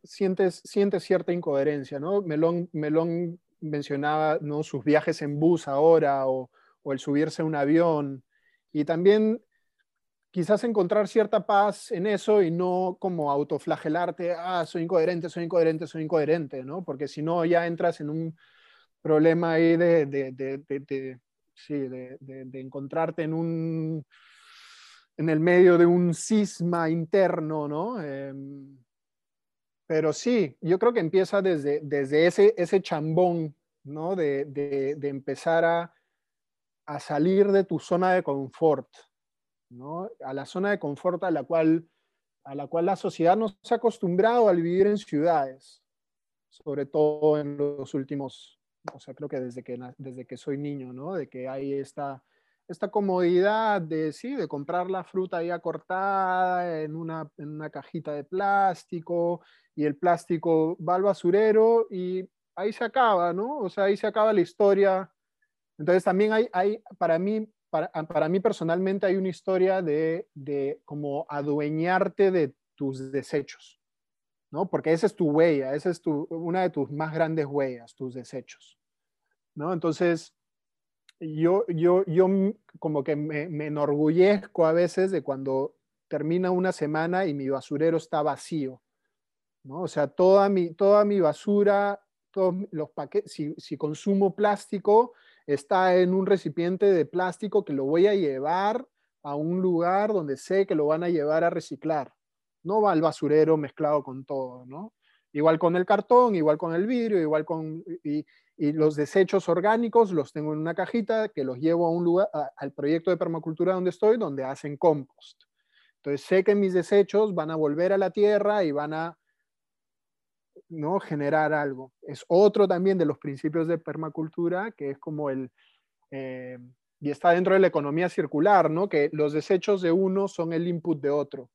sientes, sientes cierta incoherencia, ¿no? Melón, Melón mencionaba ¿no? sus viajes en bus ahora o, el subirse a un avión y también quizás encontrar cierta paz en eso y no como autoflagelarte, ah, soy incoherente, soy incoherente, soy incoherente, ¿no? Porque si no ya entras en un problema ahí de, de, de, de encontrarte en un en el medio de un cisma interno, ¿no? Em, pero sí, yo creo que empieza desde, desde ese, ese chambón, ¿no? De, de, empezar a, a, salir de tu zona de confort, ¿no? A la zona de confort a la cual, a la, cual la sociedad nos ha acostumbrado al vivir en ciudades, sobre todo en los últimos, o sea, creo que desde que, desde que soy niño, ¿no? De que hay esta esta comodidad de, sí, de comprar la fruta ya cortada en una, en una cajita de plástico y el plástico va al basurero y ahí se acaba, ¿no? O sea, ahí se acaba la historia. Entonces también hay, hay para, mí, para, para mí personalmente hay una historia de, de como adueñarte de tus desechos, ¿no? Porque esa es tu huella, esa es tu, una de tus más grandes huellas, tus desechos, ¿no? Entonces, yo, yo, yo como que me, me, enorgullezco a veces de cuando termina una semana y mi basurero está vacío, ¿no? O sea, toda mi, toda mi basura, todos los paquetes, si, si consumo plástico, está en un recipiente de plástico que lo voy a llevar a un lugar donde sé que lo van a llevar a reciclar. No va al basurero mezclado con todo, ¿no? Igual con el cartón, igual con el vidrio, igual con... Y, y los desechos orgánicos los tengo en una cajita que los llevo a un lugar, al proyecto de permacultura donde estoy, donde hacen compost. Entonces sé que mis desechos van a volver a la tierra y van a ¿no? generar algo. Es otro también de los principios de permacultura, que es como el... Eh, y está dentro de la economía circular, ¿no? que los desechos de uno son el input de otro.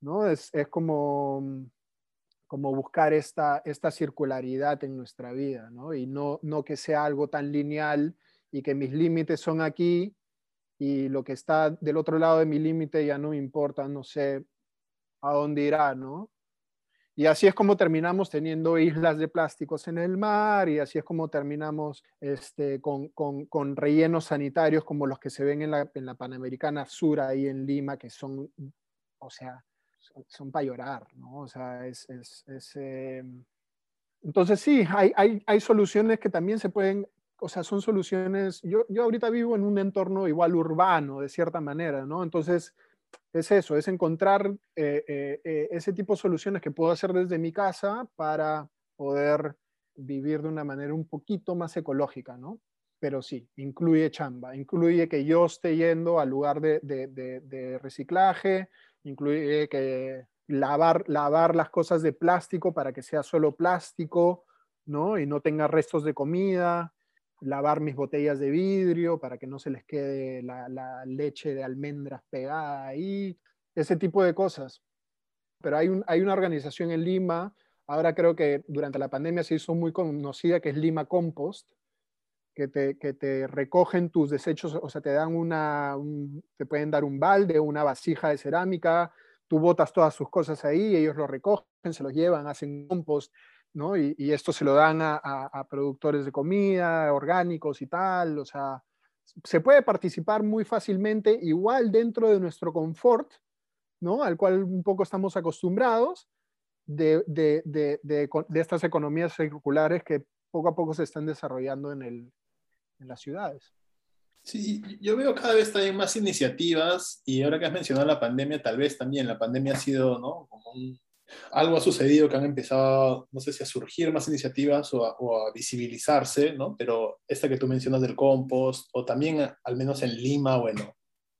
¿no? Es, es como como buscar esta, esta circularidad en nuestra vida, ¿no? Y no, no que sea algo tan lineal y que mis límites son aquí y lo que está del otro lado de mi límite ya no me importa, no sé a dónde irá, ¿no? Y así es como terminamos teniendo islas de plásticos en el mar y así es como terminamos este, con, con, con rellenos sanitarios como los que se ven en la, en la Panamericana Sur ahí en Lima, que son, o sea, son, para llorar, ¿no? O sea, es... Em, entonces sí, hay, hay, hay, soluciones que también se pueden, o sea, son soluciones, yo, yo ahorita vivo en un entorno igual urbano, de cierta manera, ¿no? Entonces, es eso, es encontrar eh, eh, eh, ese tipo de soluciones que puedo hacer desde mi casa para poder vivir de una manera un poquito más ecológica, ¿no? Pero sí, incluye chamba, incluye que yo esté yendo al lugar de, de, de reciclaje, incluye que lavar, lavar las cosas de plástico para que sea solo plástico, ¿no? Y no tenga restos de comida, lavar mis botellas de vidrio para que no se les quede la, leche de almendras pegada ahí, ese tipo de cosas. Pero hay, hay una organización en Lima, ahora creo que durante la pandemia se hizo muy conocida, que es Lima Compost, que te, recogen tus desechos, o sea, te dan una, te pueden dar un balde, una vasija de cerámica, tú botas todas sus cosas ahí, ellos lo recogen, se los llevan, hacen compost, ¿no? Y, esto se lo dan a, productores de comida, orgánicos y tal, o sea, se puede participar muy fácilmente, igual dentro de nuestro confort, ¿no? Al cual un poco estamos acostumbrados, de, de, de, de estas economías circulares que poco a poco se están desarrollando en el, en las ciudades. Sí, yo veo cada vez también más iniciativas y ahora que has mencionado la pandemia, tal vez también la pandemia ha sido, ¿no? Como algo ha sucedido que han empezado, no sé si a surgir más iniciativas o a, visibilizarse, ¿no? Pero esta que tú mencionas del compost, o también al menos en Lima, bueno,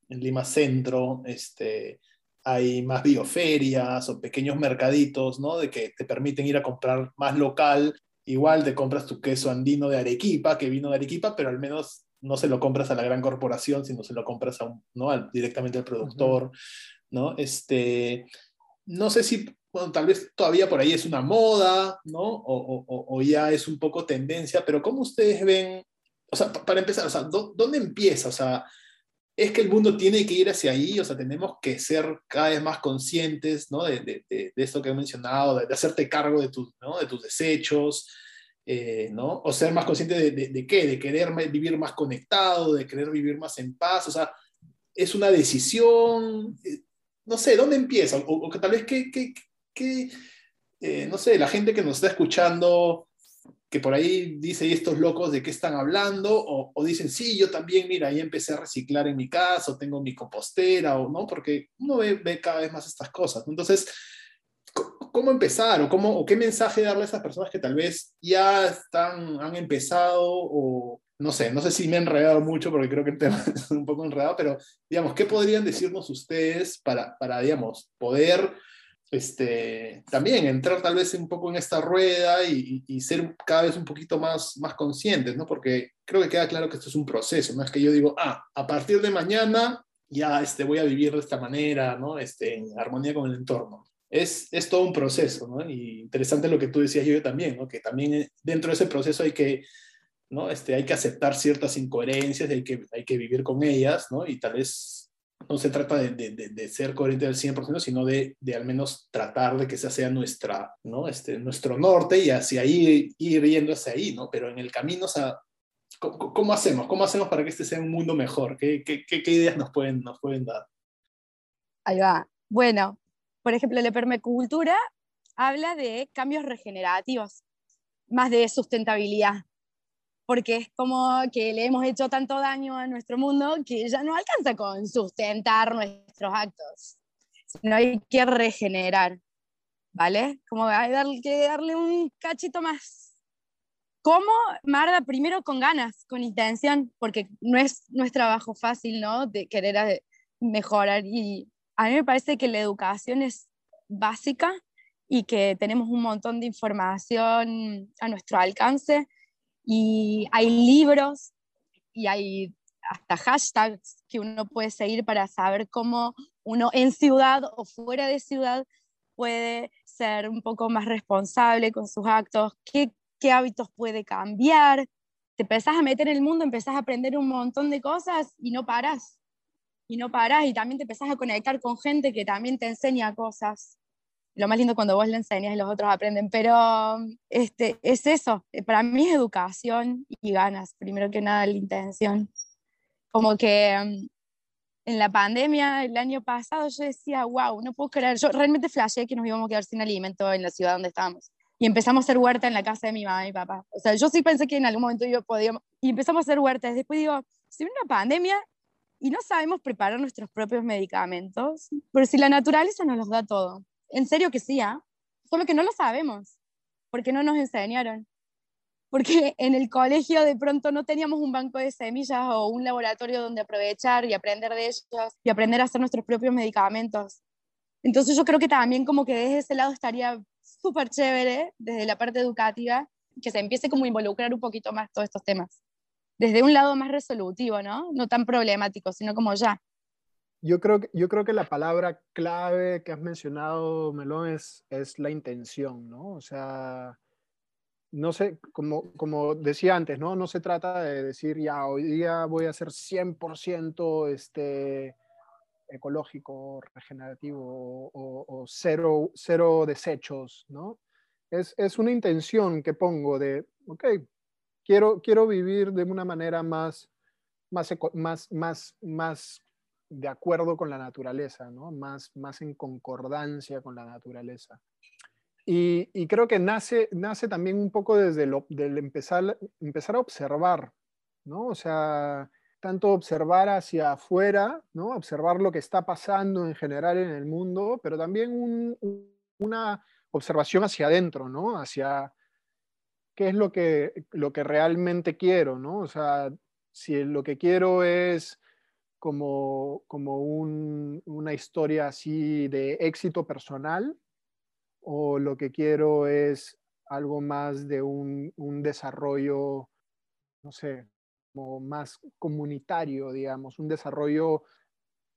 en Lima Centro, este, hay más bioferias o pequeños mercaditos, ¿no? De que te permiten ir a comprar más local Igual te compras tu queso andino de Arequipa, que vino de Arequipa, pero al menos no se lo compras a la gran corporación, sino se lo compras a ¿no? directamente al productor, ¿no? Este, no sé si, bueno, tal vez todavía por ahí es una moda, ¿no? O, o, o ya es un poco tendencia, pero ¿cómo ustedes ven, o sea, para empezar, o sea, ¿dónde empieza? O sea, es que el mundo tiene que ir hacia ahí, o sea, tenemos que ser cada vez más conscientes, ¿no? De, de, de, esto que he mencionado, de, hacerte cargo de, tus, ¿no? de tus desechos, eh, ¿no? O ser más consciente de, qué, de querer vivir más conectado, de querer vivir más en paz, o sea, es una decisión, eh, no sé, ¿dónde empieza? O, que tal vez que, que, que eh, no sé, la gente que nos está escuchando que por ahí dice, ¿y estos locos de qué están hablando? O, dicen, sí, yo también, mira, ahí empecé a reciclar en mi casa, o tengo mi compostera, o no, porque uno ve, cada vez más estas cosas. Entonces, ¿cómo empezar? ¿O, cómo, o qué mensaje darle a esas personas que tal vez ya están, han empezado, o no sé, no sé si me he enredado mucho, porque creo que el tema es un poco enredado, pero digamos, ¿qué podrían decirnos ustedes para, para digamos, poder este, también entrar tal vez un poco en esta rueda y, ser cada vez un poquito más, más conscientes, ¿no? Porque creo que queda claro que esto es un proceso, no es que yo digo, ah, a partir de mañana ya este, voy a vivir de esta manera, ¿no? Este, en armonía con el entorno. Es, es todo un proceso, ¿no? Y interesante lo que tú decías yo también, ¿no? Que también eh, dentro de ese proceso hay que, ¿no? Este, hay que aceptar ciertas incoherencias, hay que, hay que vivir con ellas, ¿no? Y tal vez no se trata de, de, de, ser coherente al 100%, sino de, de, al menos tratar de que esa sea nuestra, ¿no? este, nuestro norte y hacia ahí ir yendo hacia ahí, ¿no? Pero en el camino, o sea, ¿cómo, hacemos? ¿Cómo hacemos para que este sea un mundo mejor? ¿Qué, qué, qué, ideas nos pueden, nos pueden dar? Ahí va. Bueno, por ejemplo, la permacultura habla de cambios regenerativos, más de sustentabilidad, porque es como que le hemos hecho tanto daño a nuestro mundo que ya no alcanza con sustentar nuestros actos, sino hay que regenerar, ¿vale? Como hay que darle un cachito más. ¿Cómo? Marda, primero con ganas, con intención, porque no es, no es trabajo fácil, ¿no? De querer mejorar. Y a mí me parece que la educación es básica y que tenemos un montón de información a nuestro alcance y hay libros y hay hasta hashtags que uno puede seguir para saber cómo uno en ciudad o fuera de ciudad puede ser un poco más responsable con sus actos, qué, hábitos puede cambiar. Te empezás a meter en el mundo, empezás a aprender un montón de cosas y no paras. Y no paras y también te empezás a conectar con gente que también te enseña cosas lo más lindo cuando vos le enseñas y los otros aprenden, pero este, es eso, eh, para mí es educación y ganas, primero que nada la intención. Como que mm, en la pandemia el año pasado yo decía, wow, no puedo creer, yo realmente flashé que nos íbamos a quedar sin alimento en la ciudad donde estábamos. Y empezamos a hacer huerta en la casa de mi mamá y mi papá. O sea, yo sí pensé que en algún momento yo podíamos, y empezamos a hacer huertas. Después digo, si viene una pandemia y no sabemos preparar nuestros propios medicamentos, pero si la naturaleza nos los da todo, en serio que sí, ¿ah? Solo que no lo sabemos, porque no nos enseñaron. Porque en el colegio de pronto no teníamos un banco de semillas o un laboratorio donde aprovechar y aprender de ellos y aprender a hacer nuestros propios medicamentos. Entonces yo creo que también como que desde ese lado estaría súper chévere, desde la parte educativa, que se empiece como a involucrar un poquito más todos estos temas. Desde un lado más resolutivo, ¿no? No tan problemático, sino como ya, yo creo, yo creo que la palabra clave que has mencionado, Melón, es, es la intención, ¿no? O sea, no sé, como, como decía antes, ¿no? No se trata de decir, ya, hoy día voy a ser 100% este, ecológico, regenerativo o, cero, cero desechos, ¿no? Es, es, una intención que pongo de, ok, quiero, quiero vivir de una manera más, más, más, más de acuerdo con la naturaleza, ¿no? más, más en concordancia con la naturaleza. Y, creo que nace, nace también un poco desde lo, del empezar, empezar a observar, ¿no? O sea, tanto observar hacia afuera, ¿no? Observar lo que está pasando en general en el mundo, pero también una observación hacia adentro, ¿no? Hacia qué es lo que, lo que realmente quiero, ¿no? O sea, si lo que quiero es como, como una historia así de éxito personal o lo que quiero es algo más de un, desarrollo, no sé, como más comunitario, digamos, un desarrollo,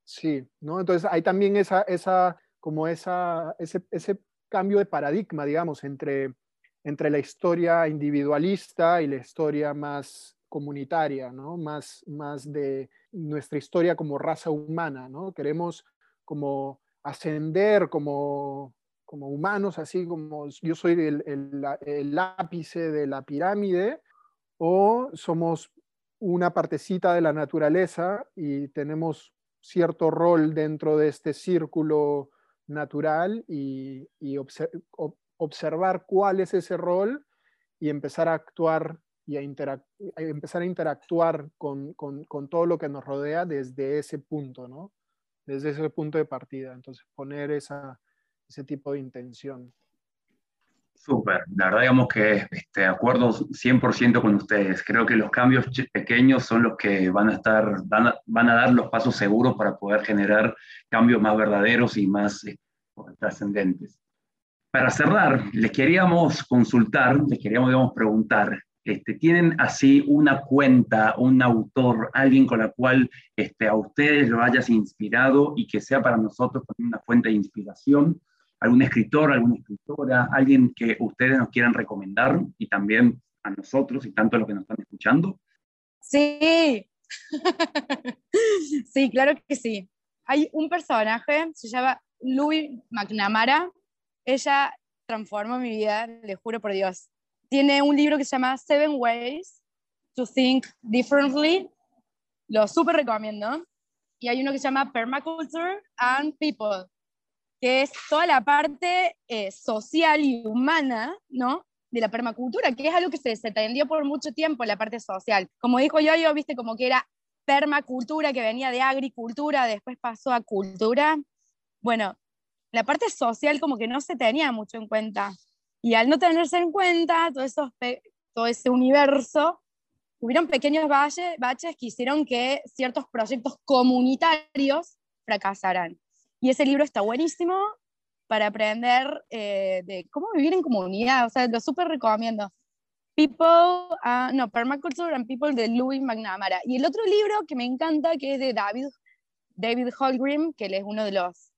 sí, ¿no? Entonces hay también esa, esa como esa, ese, ese cambio de paradigma, digamos, entre, entre la historia individualista y la historia más comunitaria, ¿no? Más, más de nuestra historia como raza humana, ¿no? Queremos como ascender como, como humanos, así como yo soy el, el, ápice de la pirámide, o somos una partecita de la naturaleza y tenemos cierto rol dentro de este círculo natural y, observar cuál es ese rol y empezar a actuar y a, empezar a interactuar con, con, con, todo lo que nos rodea desde ese punto, ¿no? Desde ese punto de partida. Entonces, poner esa, ese tipo de intención. Súper, la verdad digamos que este, acuerdo 100% con ustedes. Creo que los cambios pequeños son los que van a, estar, van a, van a dar los pasos seguros para poder generar cambios más verdaderos y más eh, trascendentes. Para cerrar, les queríamos consultar, les queríamos digamos, preguntar, este, ¿Tienen así una cuenta, un autor, alguien con la cual este, a ustedes lo hayas inspirado y que sea para nosotros una fuente de inspiración? ¿Algún escritor, alguna escritora, alguien que ustedes nos quieran recomendar y también a nosotros y tanto a los que nos están escuchando? Sí, sí, claro que sí. Hay un personaje, se llama Louis McNamara. Ella transformó mi vida, le juro por Dios tiene un libro que se llama Seven Ways to Think Differently. Lo súper recomiendo. Y hay uno que se llama Permaculture and People. que es toda la parte eh, social y humana, ¿no? De la permacultura, que es algo que se desatendió por mucho tiempo, la parte social. Como dijo yo, yo viste como que era permacultura, que venía de agricultura, después pasó a cultura. Bueno, la parte social como que no se tenía mucho en cuenta. Y al no tenerse en cuenta todo, esos todo ese universo, hubieron pequeños baches que hicieron que ciertos proyectos comunitarios fracasaran. Y ese libro está buenísimo para aprender eh, de cómo vivir en comunidad, o sea, lo súper recomiendo. People, uh, no, Permaculture and People de Louis McNamara. Y el otro libro que me encanta, que es de David, David Holgrim, que él es uno de los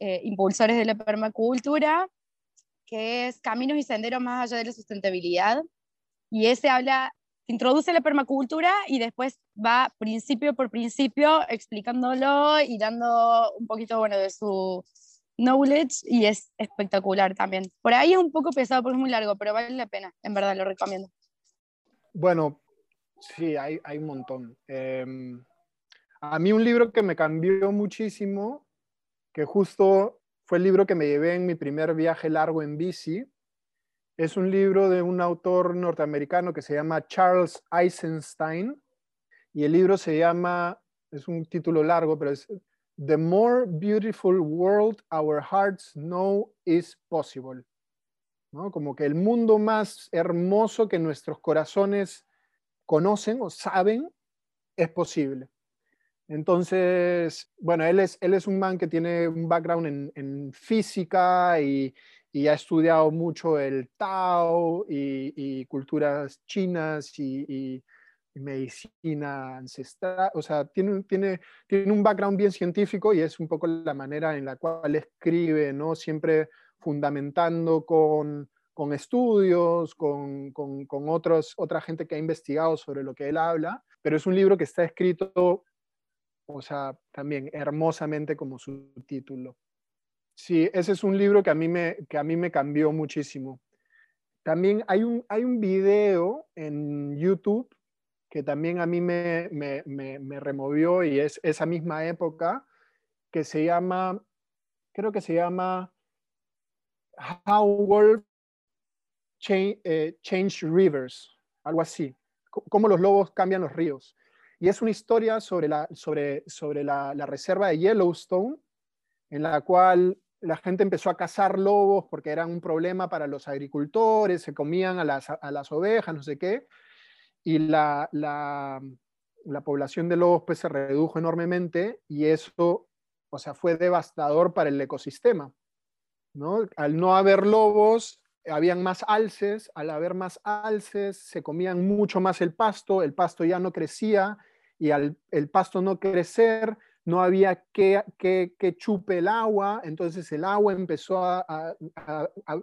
eh, impulsores de la permacultura, que es Caminos y Senderos más allá de la sustentabilidad. Y ese habla introduce la permacultura y después va principio por principio explicándolo y dando un poquito bueno, de su knowledge y es espectacular también. Por ahí es un poco pesado porque es muy largo, pero vale la pena, en verdad lo recomiendo. Bueno, sí, hay, hay un montón. Em, a mí un libro que me cambió muchísimo, que justo fue el libro que me llevé en mi primer viaje largo en bici, es un libro de un autor norteamericano que se llama Charles Eisenstein y el libro se llama, es un título largo, pero es The More Beautiful World Our Hearts Know Is Possible. ¿no? Como que el mundo más hermoso que nuestros corazones conocen o saben es posible. Entonces, bueno, él es, él es un man que tiene un background en, física y, y ha estudiado mucho el Tao y, culturas chinas y, medicina ancestral, o sea, tiene, tiene, tiene un background bien científico y es un poco la manera en la cual escribe, ¿no? Siempre fundamentando con, con estudios, con, con, con otros, otra gente que ha investigado sobre lo que él habla, pero es un libro que está escrito, o sea, también hermosamente como su título. Sí, ese es un libro que a mí me, que a mí me cambió muchísimo. También hay un, hay un video en YouTube que también a mí me, me, me, removió y es esa misma época, que se llama, creo que se llama How World eh, Change, Rivers, algo así, cómo los lobos cambian los ríos. Y es una historia sobre la, sobre, sobre la, la reserva de Yellowstone, en la cual la gente empezó a cazar lobos porque eran un problema para los agricultores, se comían a las, ovejas, no sé qué, y la, población de lobos pues, se redujo enormemente y eso, o sea, fue devastador para el ecosistema. ¿no? Al no haber lobos, habían más alces, al haber más alces, se comían mucho más el pasto, el pasto ya no crecía y al el pasto no crecer, no había que, que, chupe el agua, entonces el agua empezó a,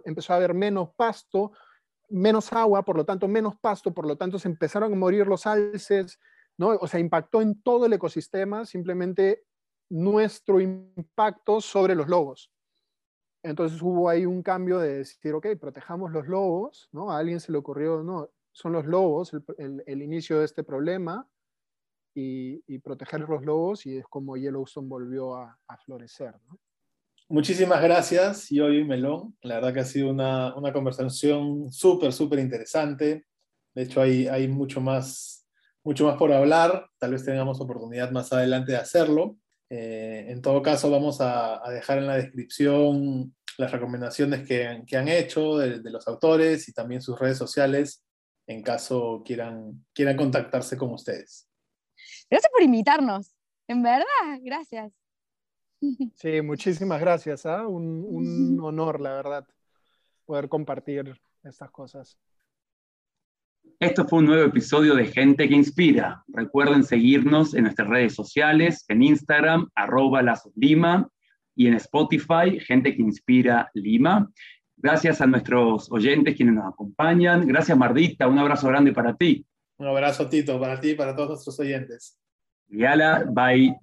empezó a haber menos pasto, menos agua, por lo tanto menos pasto, por lo tanto se empezaron a morir los alces, ¿no? O sea, impactó en todo el ecosistema simplemente nuestro impacto sobre los lobos. Entonces hubo ahí un cambio de decir, ok, protejamos los lobos, ¿no? A alguien se le ocurrió, no, son los lobos el, inicio de este problema, y, proteger los lobos y es como Yellowstone volvió a, florecer. Muchísimas gracias, Yoyo y Melón. La verdad que ha sido una, una conversación súper, súper interesante. De hecho, hay, hay mucho, más, mucho más por hablar. Tal vez tengamos oportunidad más adelante de hacerlo. Eh, en todo caso, vamos a, a, dejar en la descripción las recomendaciones que, que han hecho de, de, los autores y también sus redes sociales en caso quieran, quieran contactarse con ustedes. Gracias por invitarnos, en verdad, gracias. Sí, muchísimas gracias, ¿ah? un, un honor, la verdad, poder compartir estas cosas. Esto fue un nuevo episodio de Gente que Inspira. Recuerden seguirnos en nuestras redes sociales, en Instagram, arroba Lima, y en Spotify, Gente que Inspira Lima. Gracias a nuestros oyentes quienes nos acompañan. Gracias, Mardita. Un abrazo grande para ti. Un abrazo, Tito, para ti y para todos nuestros oyentes. Yala, bye.